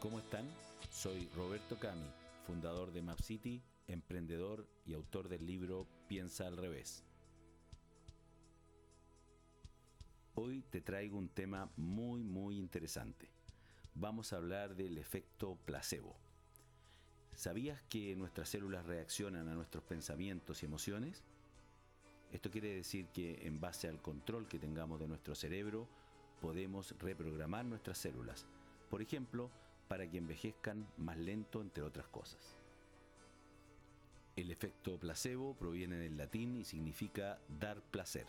¿Cómo están? Soy Roberto Cami, fundador de MapCity, emprendedor y autor del libro Piensa al revés. Hoy te traigo un tema muy muy interesante. Vamos a hablar del efecto placebo. ¿Sabías que nuestras células reaccionan a nuestros pensamientos y emociones? Esto quiere decir que en base al control que tengamos de nuestro cerebro, podemos reprogramar nuestras células. Por ejemplo, para que envejezcan más lento, entre otras cosas. El efecto placebo proviene del latín y significa dar placer,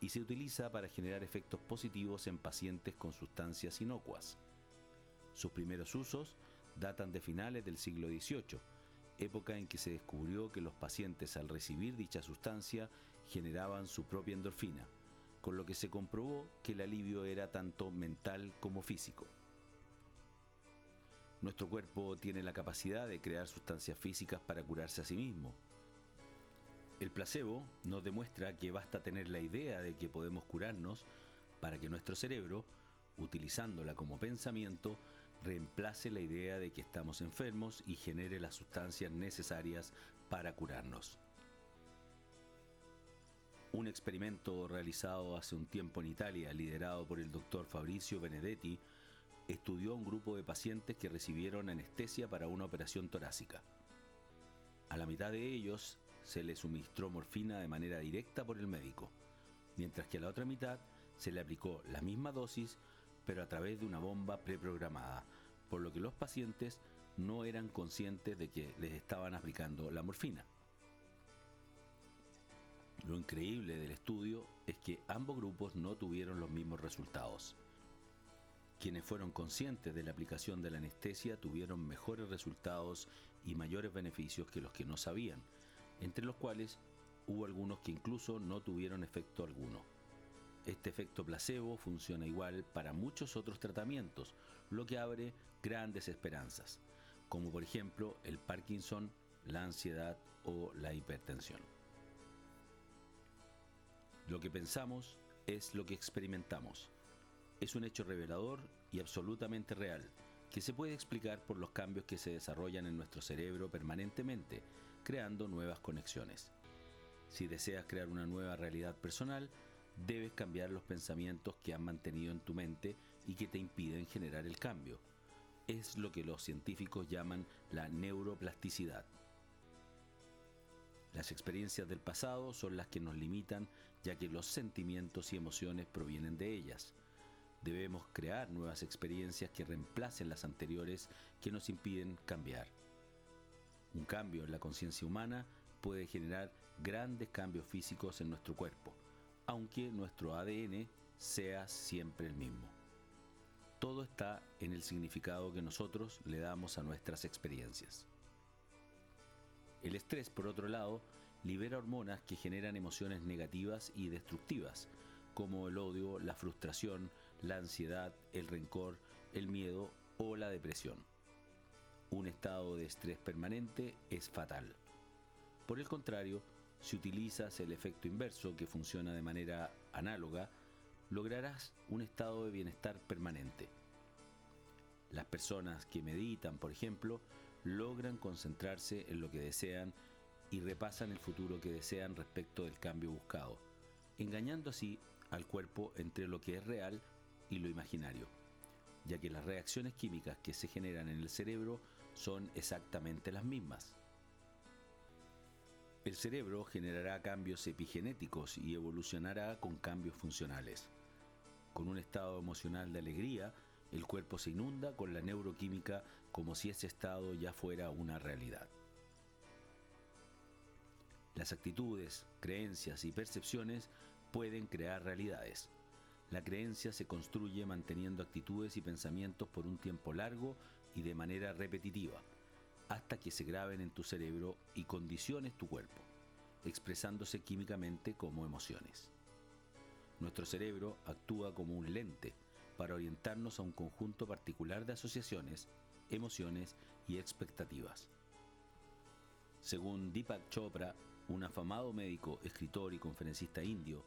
y se utiliza para generar efectos positivos en pacientes con sustancias inocuas. Sus primeros usos datan de finales del siglo XVIII, época en que se descubrió que los pacientes al recibir dicha sustancia generaban su propia endorfina, con lo que se comprobó que el alivio era tanto mental como físico. Nuestro cuerpo tiene la capacidad de crear sustancias físicas para curarse a sí mismo. El placebo nos demuestra que basta tener la idea de que podemos curarnos para que nuestro cerebro, utilizándola como pensamiento, reemplace la idea de que estamos enfermos y genere las sustancias necesarias para curarnos. Un experimento realizado hace un tiempo en Italia, liderado por el doctor Fabrizio Benedetti, estudió a un grupo de pacientes que recibieron anestesia para una operación torácica. A la mitad de ellos se les suministró morfina de manera directa por el médico, mientras que a la otra mitad se le aplicó la misma dosis pero a través de una bomba preprogramada, por lo que los pacientes no eran conscientes de que les estaban aplicando la morfina. Lo increíble del estudio es que ambos grupos no tuvieron los mismos resultados. Quienes fueron conscientes de la aplicación de la anestesia tuvieron mejores resultados y mayores beneficios que los que no sabían, entre los cuales hubo algunos que incluso no tuvieron efecto alguno. Este efecto placebo funciona igual para muchos otros tratamientos, lo que abre grandes esperanzas, como por ejemplo el Parkinson, la ansiedad o la hipertensión. Lo que pensamos es lo que experimentamos es un hecho revelador y absolutamente real, que se puede explicar por los cambios que se desarrollan en nuestro cerebro permanentemente, creando nuevas conexiones. Si deseas crear una nueva realidad personal, debes cambiar los pensamientos que han mantenido en tu mente y que te impiden generar el cambio. Es lo que los científicos llaman la neuroplasticidad. Las experiencias del pasado son las que nos limitan ya que los sentimientos y emociones provienen de ellas. Debemos crear nuevas experiencias que reemplacen las anteriores que nos impiden cambiar. Un cambio en la conciencia humana puede generar grandes cambios físicos en nuestro cuerpo, aunque nuestro ADN sea siempre el mismo. Todo está en el significado que nosotros le damos a nuestras experiencias. El estrés, por otro lado, libera hormonas que generan emociones negativas y destructivas, como el odio, la frustración, la ansiedad, el rencor, el miedo o la depresión. Un estado de estrés permanente es fatal. Por el contrario, si utilizas el efecto inverso que funciona de manera análoga, lograrás un estado de bienestar permanente. Las personas que meditan, por ejemplo, logran concentrarse en lo que desean y repasan el futuro que desean respecto del cambio buscado, engañando así al cuerpo entre lo que es real y lo imaginario, ya que las reacciones químicas que se generan en el cerebro son exactamente las mismas. El cerebro generará cambios epigenéticos y evolucionará con cambios funcionales. Con un estado emocional de alegría, el cuerpo se inunda con la neuroquímica como si ese estado ya fuera una realidad. Las actitudes, creencias y percepciones pueden crear realidades. La creencia se construye manteniendo actitudes y pensamientos por un tiempo largo y de manera repetitiva, hasta que se graben en tu cerebro y condiciones tu cuerpo, expresándose químicamente como emociones. Nuestro cerebro actúa como un lente para orientarnos a un conjunto particular de asociaciones, emociones y expectativas. Según Deepak Chopra, un afamado médico, escritor y conferencista indio,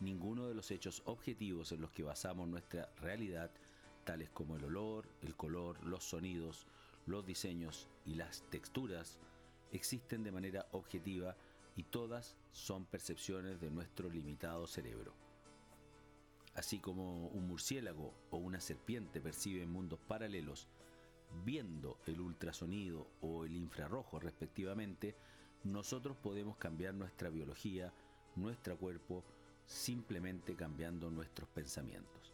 ninguno de los hechos objetivos en los que basamos nuestra realidad tales como el olor, el color, los sonidos, los diseños y las texturas, existen de manera objetiva y todas son percepciones de nuestro limitado cerebro. Así como un murciélago o una serpiente perciben mundos paralelos, viendo el ultrasonido o el infrarrojo respectivamente, nosotros podemos cambiar nuestra biología, nuestro cuerpo, simplemente cambiando nuestros pensamientos.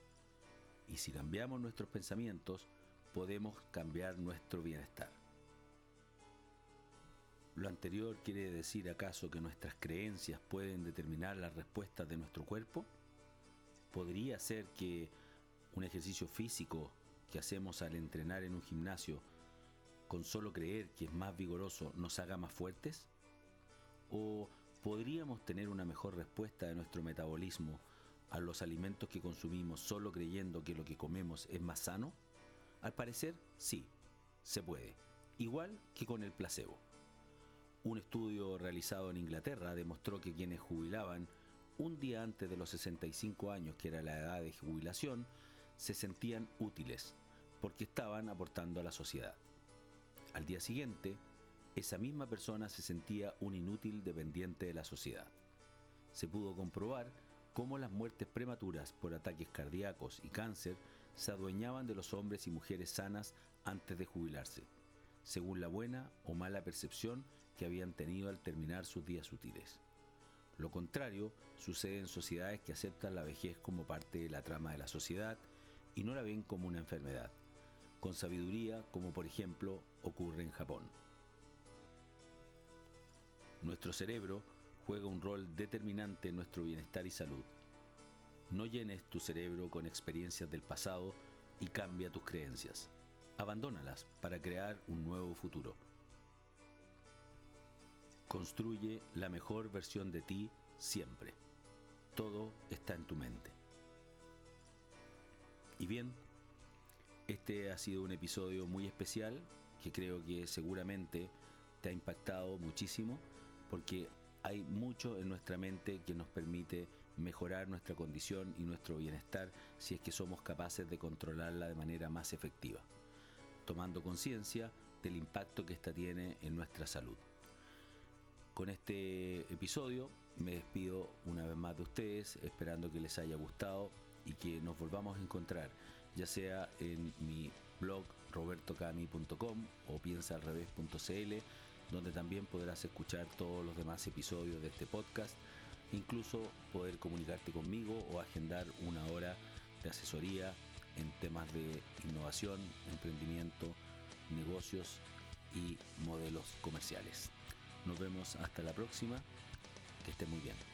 Y si cambiamos nuestros pensamientos, podemos cambiar nuestro bienestar. ¿Lo anterior quiere decir acaso que nuestras creencias pueden determinar las respuestas de nuestro cuerpo? ¿Podría ser que un ejercicio físico que hacemos al entrenar en un gimnasio con solo creer que es más vigoroso nos haga más fuertes? ¿O podríamos tener una mejor respuesta de nuestro metabolismo a los alimentos que consumimos solo creyendo que lo que comemos es más sano? Al parecer, sí, se puede, igual que con el placebo. Un estudio realizado en Inglaterra demostró que quienes jubilaban un día antes de los 65 años, que era la edad de jubilación, se sentían útiles porque estaban aportando a la sociedad. Al día siguiente, esa misma persona se sentía un inútil dependiente de la sociedad. Se pudo comprobar cómo las muertes prematuras por ataques cardíacos y cáncer se adueñaban de los hombres y mujeres sanas antes de jubilarse, según la buena o mala percepción que habían tenido al terminar sus días útiles. Lo contrario sucede en sociedades que aceptan la vejez como parte de la trama de la sociedad y no la ven como una enfermedad, con sabiduría como por ejemplo ocurre en Japón. Nuestro cerebro juega un rol determinante en nuestro bienestar y salud. No llenes tu cerebro con experiencias del pasado y cambia tus creencias. Abandónalas para crear un nuevo futuro. Construye la mejor versión de ti siempre. Todo está en tu mente. Y bien, este ha sido un episodio muy especial que creo que seguramente te ha impactado muchísimo porque hay mucho en nuestra mente que nos permite mejorar nuestra condición y nuestro bienestar si es que somos capaces de controlarla de manera más efectiva, tomando conciencia del impacto que ésta tiene en nuestra salud. Con este episodio me despido una vez más de ustedes, esperando que les haya gustado y que nos volvamos a encontrar, ya sea en mi blog robertocami.com o piensaalrevés.cl, donde también podrás escuchar todos los demás episodios de este podcast, incluso poder comunicarte conmigo o agendar una hora de asesoría en temas de innovación, emprendimiento, negocios y modelos comerciales. Nos vemos hasta la próxima. Que esté muy bien.